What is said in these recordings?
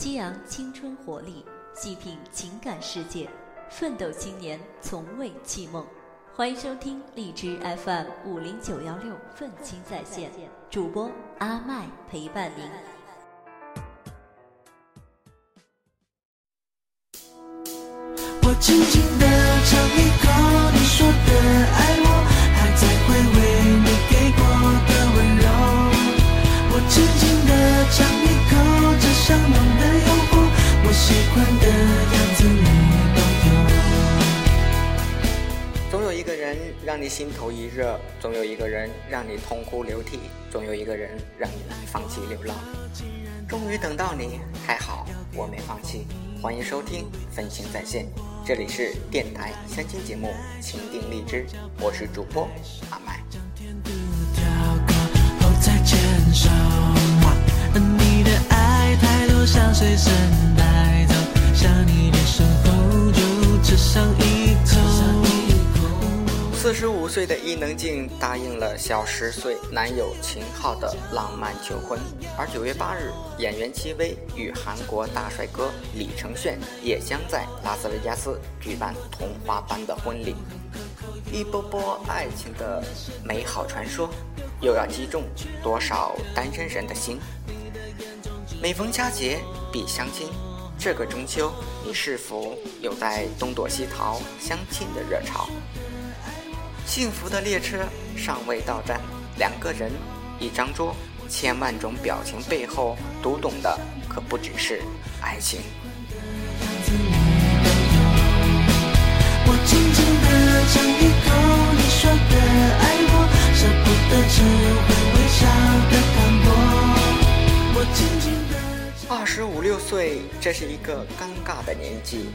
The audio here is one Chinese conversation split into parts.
激昂青春活力，细品情感世界，奋斗青年从未弃梦。欢迎收听荔枝 FM 五零九幺六愤青在线，主播阿麦陪伴您。我轻轻的欢的样子你都有。总有一个人让你心头一热，总有一个人让你痛哭流涕，总有一个人让你放弃流浪。终于等到你，还好我没放弃。欢迎收听分情在线。这里是电台相亲节目《情定荔枝》，我是主播阿麦。你的爱太多，像随身带走，想你的时候就吃上一口。四十五岁的伊能静答应了小十岁男友秦昊的浪漫求婚，而九月八日，演员戚薇与韩国大帅哥李承铉也将在拉斯维加斯举办童话般的婚礼。一波波爱情的美好传说，又要击中多少单身人的心？每逢佳节必相亲，这个中秋，你是否有在东躲西逃相亲的热潮？幸福的列车尚未到站，两个人，一张桌，千万种表情背后，读懂的可不只是爱情。我轻轻地尝一口你说的爱我，舍不得只会微笑的淡薄。我轻。二十五六岁，这是一个尴尬的年纪。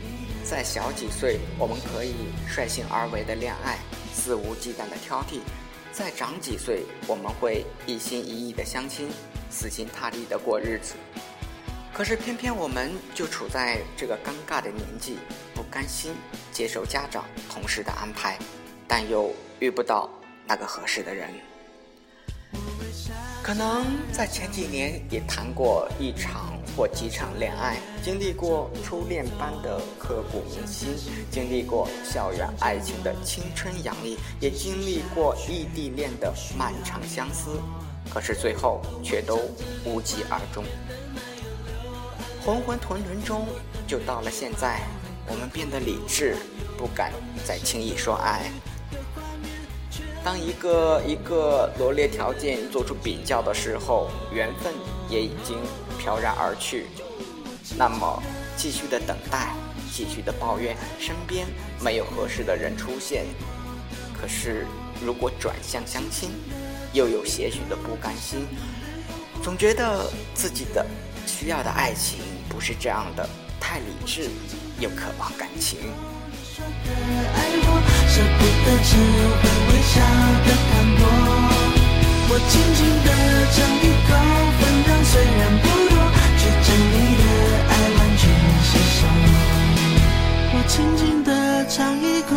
再小几岁，我们可以率性而为的恋爱。肆无忌惮的挑剔，再长几岁，我们会一心一意的相亲，死心塌地的过日子。可是偏偏我们就处在这个尴尬的年纪，不甘心接受家长、同事的安排，但又遇不到那个合适的人。可能在前几年也谈过一场过几场恋爱，经历过初恋般的刻骨铭心，经历过校园爱情的青春洋溢，也经历过异地恋的漫长相思，可是最后却都无疾而终。浑浑沌沌中，就到了现在，我们变得理智，不敢再轻易说爱。当一个一个罗列条件做出比较的时候，缘分也已经飘然而去。那么，继续的等待，继续的抱怨，身边没有合适的人出现。可是，如果转向相亲，又有些许的不甘心，总觉得自己的需要的爱情不是这样的，太理智，又渴望感情。舍不得，只会微笑的淡薄。我轻轻地尝一口，分量虽然不多，却将你的爱完全吸收。我轻轻地尝一口，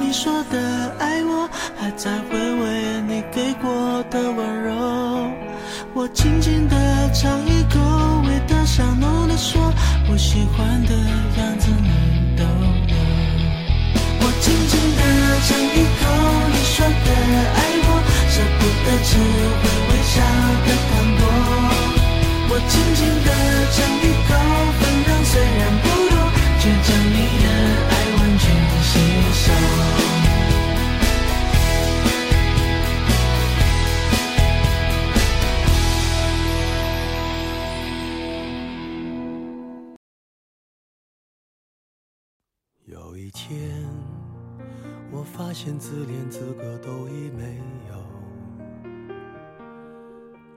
你说的爱我，还在回味你给过的温柔。我轻轻地尝一口，味道香浓的说，我喜欢的样子你都有。我轻轻地尝一口你说的爱我，舍不得只会微笑的淡薄。我轻轻地尝一口，分量虽然不多，却将你的爱完全吸收。有一天，我发现自怜资格都已没有，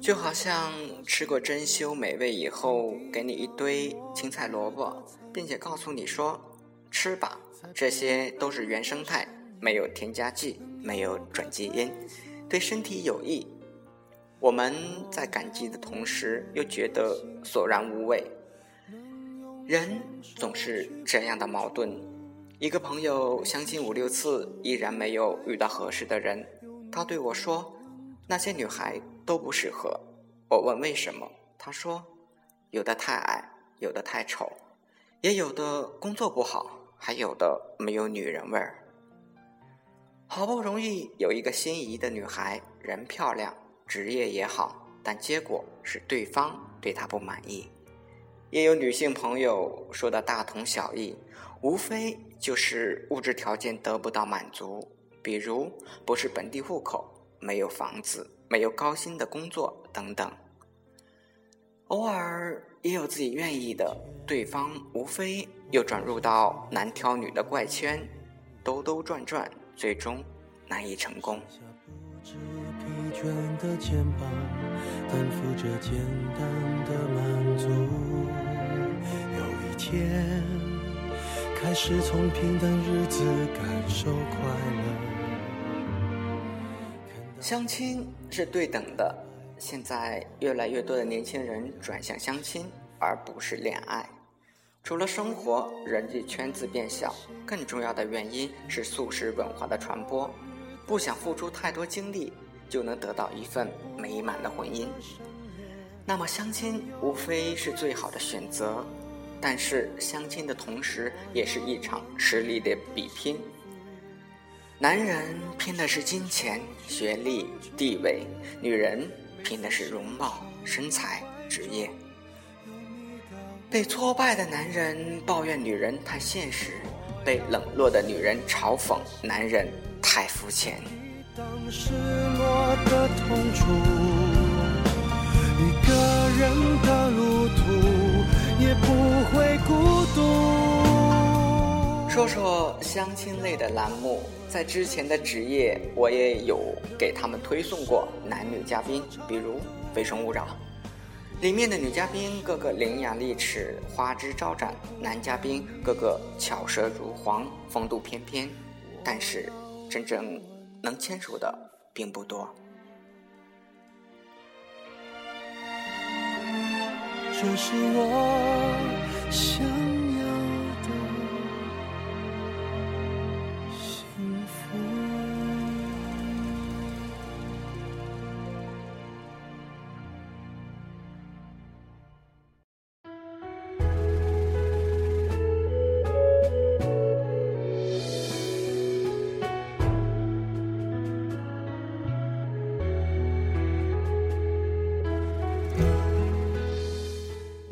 就好像吃过珍馐美味以后，给你一堆青菜萝卜，并且告诉你说：“吃吧，这些都是原生态，没有添加剂，没有转基因，对身体有益。我们在感激的同时，又觉得索然无味。人总是这样的矛盾。一个朋友相亲五六次，依然没有遇到合适的人。他对我说：“那些女孩都不适合。”我问为什么，他说：“有的太矮，有的太丑，也有的工作不好，还有的没有女人味儿。”好不容易有一个心仪的女孩，人漂亮。职业也好，但结果是对方对她不满意。也有女性朋友说的大同小异，无非就是物质条件得不到满足，比如不是本地户口、没有房子、没有高薪的工作等等。偶尔也有自己愿意的，对方无非又转入到男挑女的怪圈，兜兜转转，最终难以成功。倦的肩膀担负着简单的满足有一天开始从平淡日子感受快乐相亲是对等的现在越来越多的年轻人转向相亲而不是恋爱除了生活人际圈子变小更重要的原因是素食文化的传播不想付出太多精力就能得到一份美满的婚姻，那么相亲无非是最好的选择。但是相亲的同时，也是一场实力的比拼。男人拼的是金钱、学历、地位，女人拼的是容貌、身材、职业。被挫败的男人抱怨女人太现实，被冷落的女人嘲讽男人太肤浅。说说相亲类的栏目，在之前的职业，我也有给他们推送过男女嘉宾，比如《非诚勿扰》，里面的女嘉宾个个伶牙俐齿、花枝招展，男嘉宾个个巧舌如簧、风度翩翩，但是真正。能牵手的并不多。这是我想。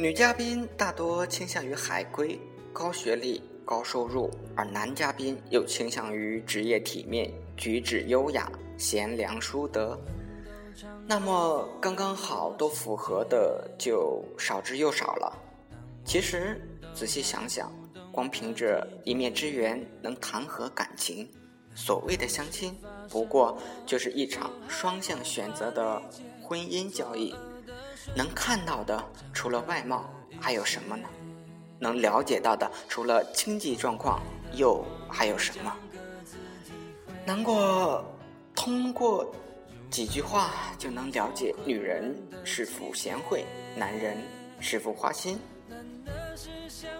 女嘉宾大多倾向于海归，高学历、高收入，而男嘉宾又倾向于职业体面、举止优雅、贤良淑德。那么刚刚好都符合的就少之又少了。其实仔细想想，光凭着一面之缘能谈何感情？所谓的相亲，不过就是一场双向选择的婚姻交易。能看到的除了外貌还有什么呢？能了解到的除了经济状况又还有什么？难过通过几句话就能了解女人是否贤惠，男人是否花心。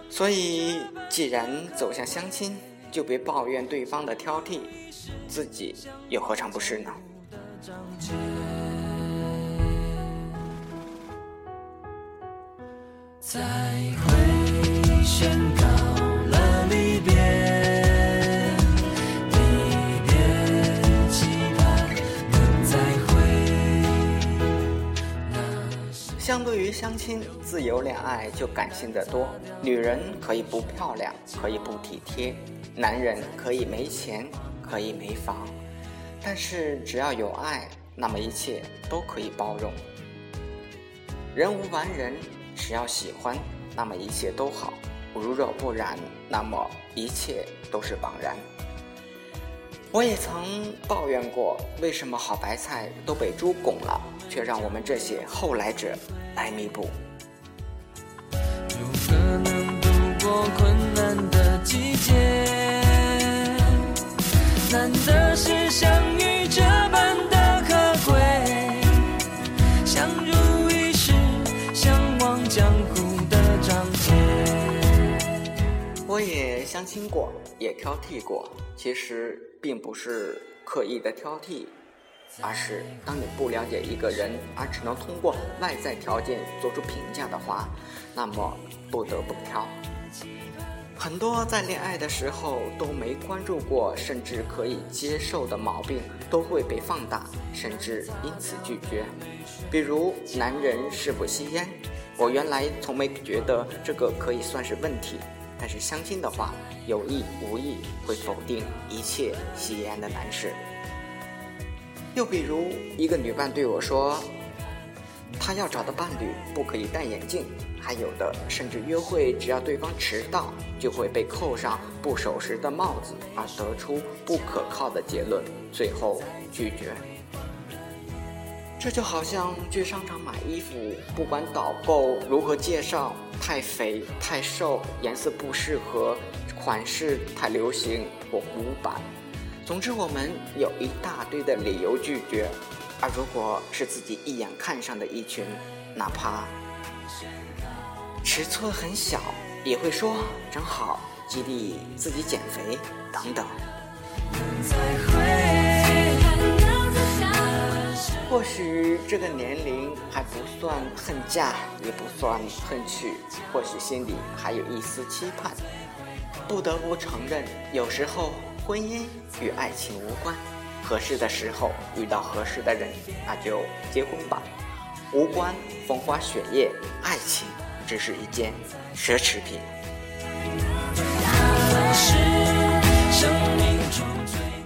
所以，既然走向相亲，就别抱怨对方的挑剔，自己又何尝不是呢？再会宣告了离别，离别期盼再会。相对于相亲，自由恋爱就感性的多。女人可以不漂亮，可以不体贴；男人可以没钱，可以没房，但是只要有爱，那么一切都可以包容。人无完人。只要喜欢，那么一切都好；如若不然，那么一切都是枉然。我也曾抱怨过，为什么好白菜都被猪拱了，却让我们这些后来者来弥补。如何能度过困难的季节？难得是相遇听过，也挑剔过，其实并不是刻意的挑剔。而是当你不了解一个人，而只能通过外在条件做出评价的话，那么不得不挑。很多在恋爱的时候都没关注过，甚至可以接受的毛病，都会被放大，甚至因此拒绝。比如男人是否吸烟，我原来从没觉得这个可以算是问题，但是相亲的话，有意无意会否定一切吸烟的男士。又比如，一个女伴对我说：“她要找的伴侣不可以戴眼镜。”还有的甚至约会，只要对方迟到，就会被扣上不守时的帽子，而得出不可靠的结论，最后拒绝。这就好像去商场买衣服，不管导购如何介绍，太肥、太瘦、颜色不适合、款式太流行或古板。总之，我们有一大堆的理由拒绝，而如果是自己一眼看上的一群，哪怕尺寸很小，也会说真好，激励自己减肥等等。或许这个年龄还不算恨嫁，也不算恨娶，或许心里还有一丝期盼。不得不承认，有时候。婚姻与爱情无关，合适的时候遇到合适的人，那就结婚吧。无关风花雪月，爱情只是一件奢侈品。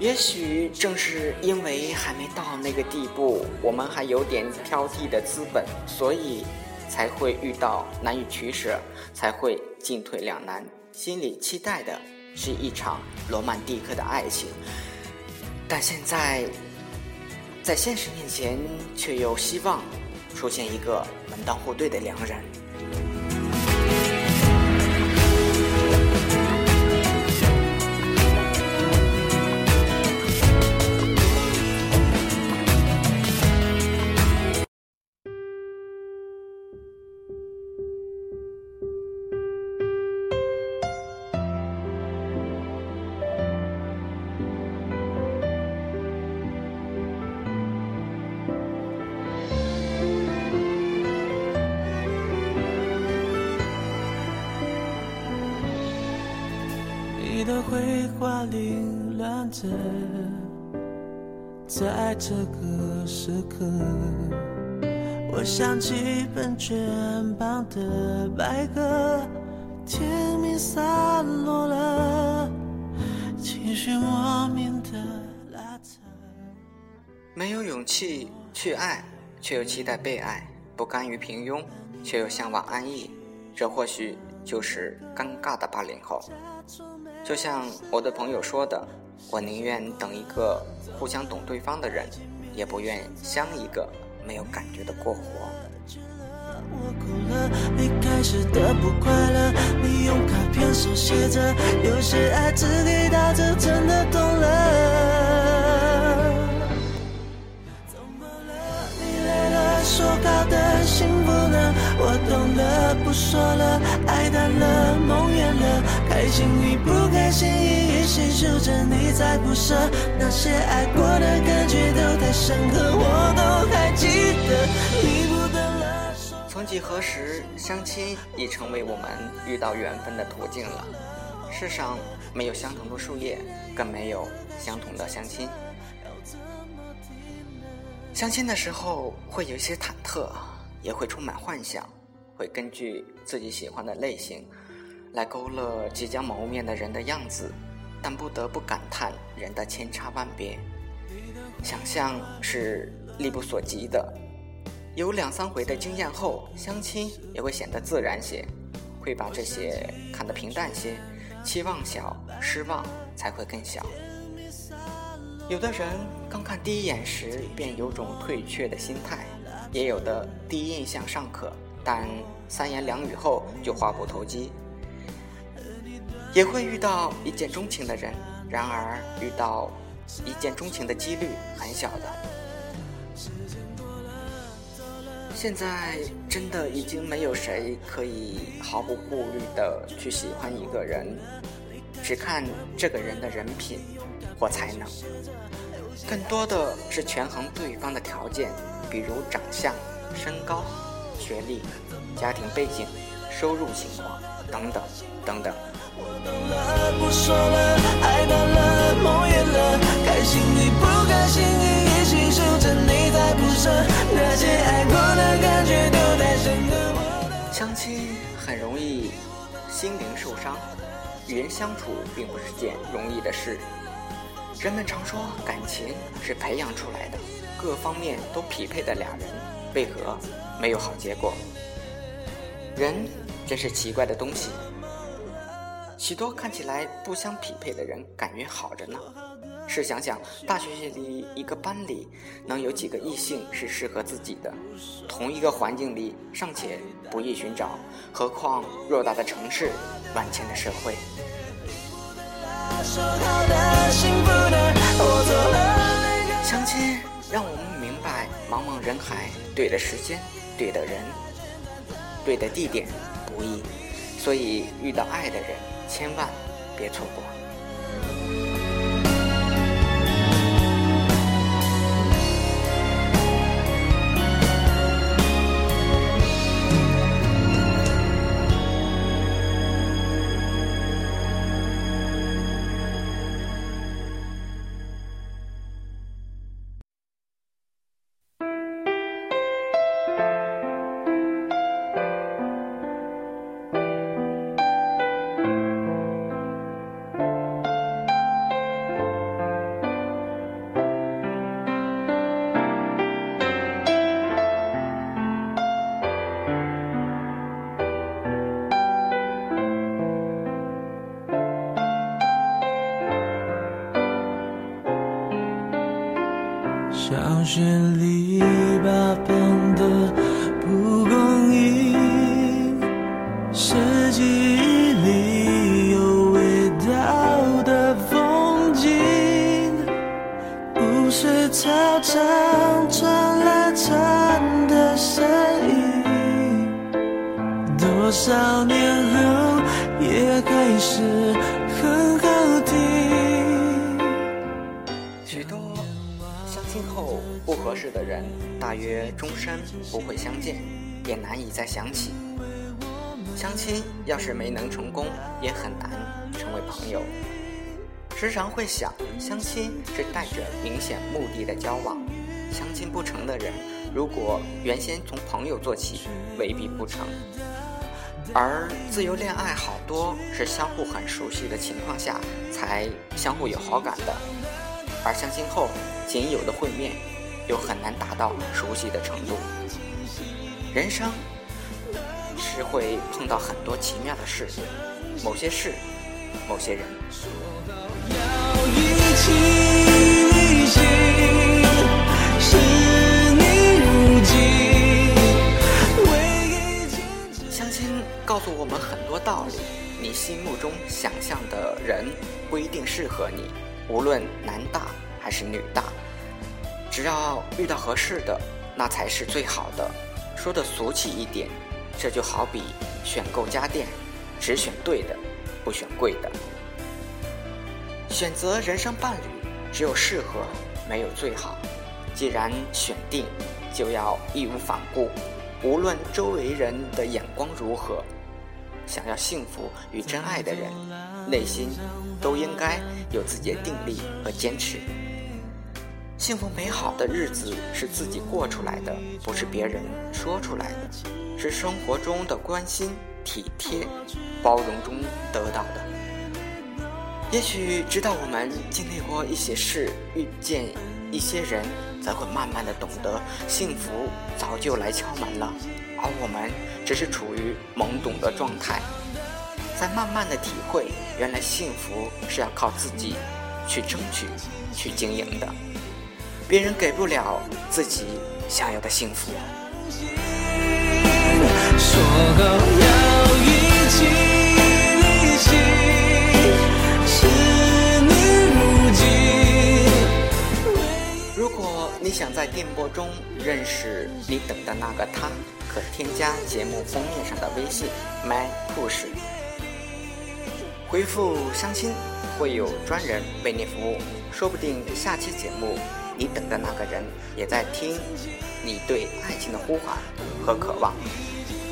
也许正是因为还没到那个地步，我们还有点挑剔的资本，所以才会遇到难以取舍，才会进退两难，心里期待的。是一场罗曼蒂克的爱情，但现在在现实面前，却又希望出现一个门当户对的良人。凌乱着，在这个时刻，我想起本卷旁的白鸽，天明散落了，情绪莫名的拉扯。没有勇气去爱，却又期待被爱；不甘于平庸，却又向往安逸。这或许就是尴尬的八零后。就像我的朋友说的，我宁愿等一个互相懂对方的人，也不愿相一个没有感觉的过活。我哭了，你开始的不快乐，你用卡片手写着，有些爱只给到这，真的懂了。怎么了？你累了，说好的幸福呢？我懂了，不说了，爱淡了，梦远了，开心与不开心一一细数着，你在不舍，那些爱过的感觉都太深刻，我都还记得。你不等了，曾几何时，相亲已成为我们遇到缘分的途径了。世上没有相同的树叶，更没有相同的相亲。相亲的时候会有一些忐忑。也会充满幻想，会根据自己喜欢的类型来勾勒即将谋面的人的样子，但不得不感叹人的千差万别。想象是力不所及的，有两三回的经验后，相亲也会显得自然些，会把这些看得平淡些，期望小，失望才会更小。有的人刚看第一眼时便有种退却的心态。也有的第一印象尚可，但三言两语后就话不投机。也会遇到一见钟情的人，然而遇到一见钟情的几率很小的。现在真的已经没有谁可以毫不顾虑的去喜欢一个人，只看这个人的人品或才能，更多的是权衡对方的条件，比如长相、身高、学历、家庭背景、收入情况等等等等。相亲很容易心灵受伤，与人相处并不是件容易的事。人们常说感情是培养出来的，各方面都匹配的俩人，为何没有好结果？人真是奇怪的东西。许多看起来不相匹配的人，感觉好着呢。试想想，大学里一个班里能有几个异性是适合自己的？同一个环境里尚且不易寻找，何况偌大的城市，万千的社会。相亲让我们明白，茫茫人海，对的时间，对的人，对的地点不易，所以遇到爱的人。千万别错过。小学不会相见，也难以再想起。相亲要是没能成功，也很难成为朋友。时常会想，相亲是带着明显目的的交往，相亲不成的人，如果原先从朋友做起，未必不成。而自由恋爱好多是相互很熟悉的情况下才相互有好感的，而相亲后仅有的会面，又很难达到熟悉的程度。人生是会碰到很多奇妙的事，某些事，某些人。相亲告诉我们很多道理，你心目中想象的人不一定适合你，无论男大还是女大，只要遇到合适的，那才是最好的。说的俗气一点，这就好比选购家电，只选对的，不选贵的。选择人生伴侣，只有适合，没有最好。既然选定，就要义无反顾，无论周围人的眼光如何。想要幸福与真爱的人，内心都应该有自己的定力和坚持。幸福美好的日子是自己过出来的，不是别人说出来的，是生活中的关心、体贴、包容中得到的。也许直到我们经历过一些事，遇见一些人，才会慢慢的懂得，幸福早就来敲门了，而我们只是处于懵懂的状态，在慢慢的体会，原来幸福是要靠自己去争取、去经营的，别人给不了自己想要的幸福。说好要一起旅行，是你如今果你想在电波中认识你等的那个他，可添加节目封面上的微信 “my 故事”，回复“相亲”，会有专人为你服务。说不定下期节目，你等的那个人也在听你对爱情的呼唤和渴望。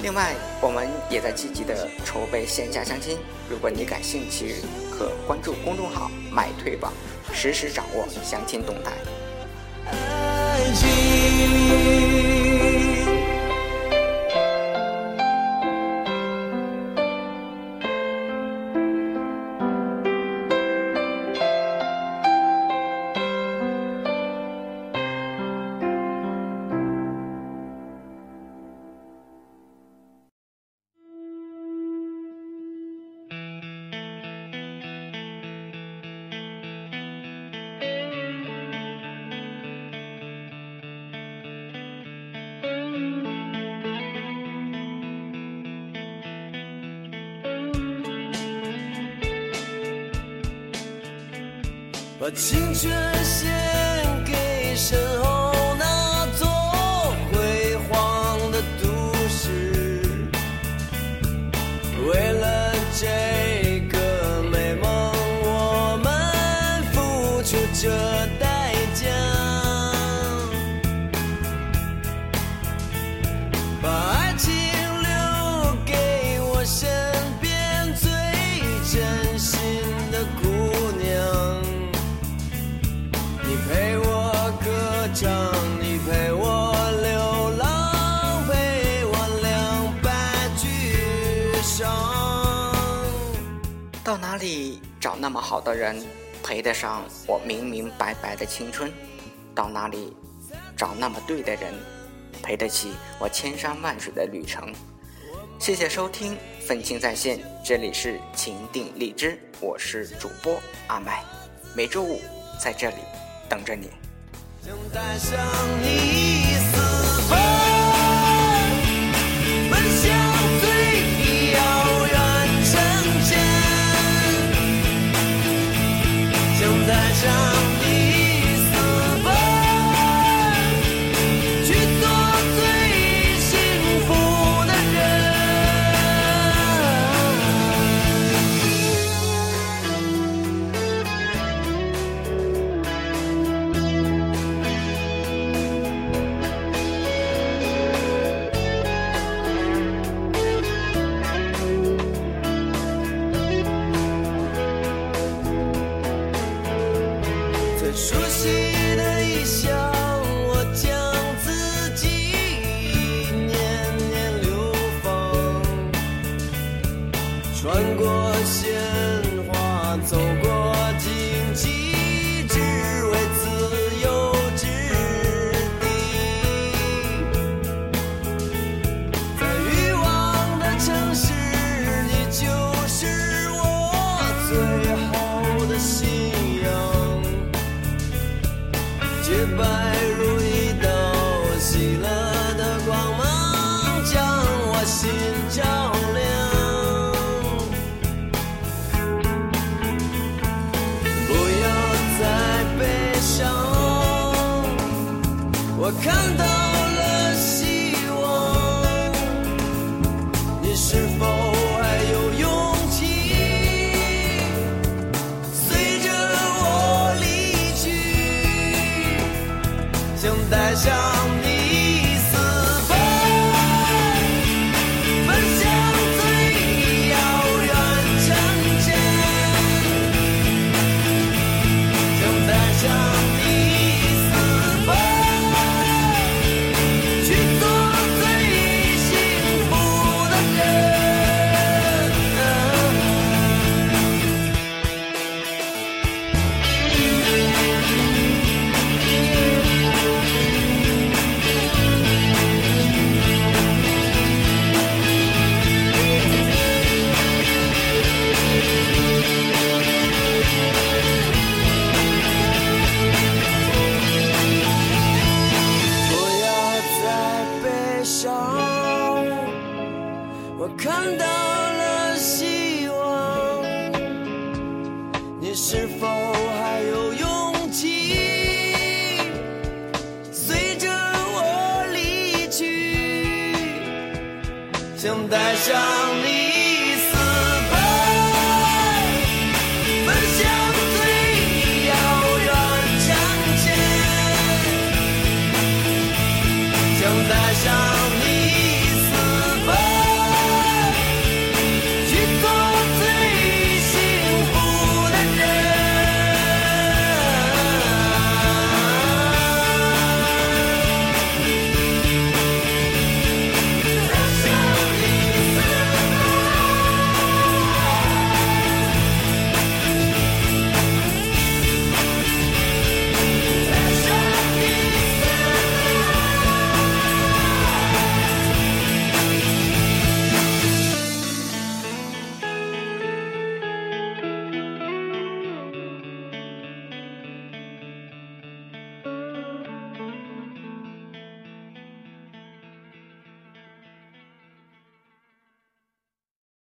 另外，我们也在积极的筹备线下相亲，如果你感兴趣，可关注公众号“买退宝”，实时掌握相亲动态。爱情。把青春献给身里找那么好的人，配得上我明明白白的青春？到哪里找那么对的人，陪得起我千山万水的旅程？谢谢收听《愤青在线》，这里是情定荔枝，我是主播阿麦，每周五在这里等着你。想带上你私奔，我看到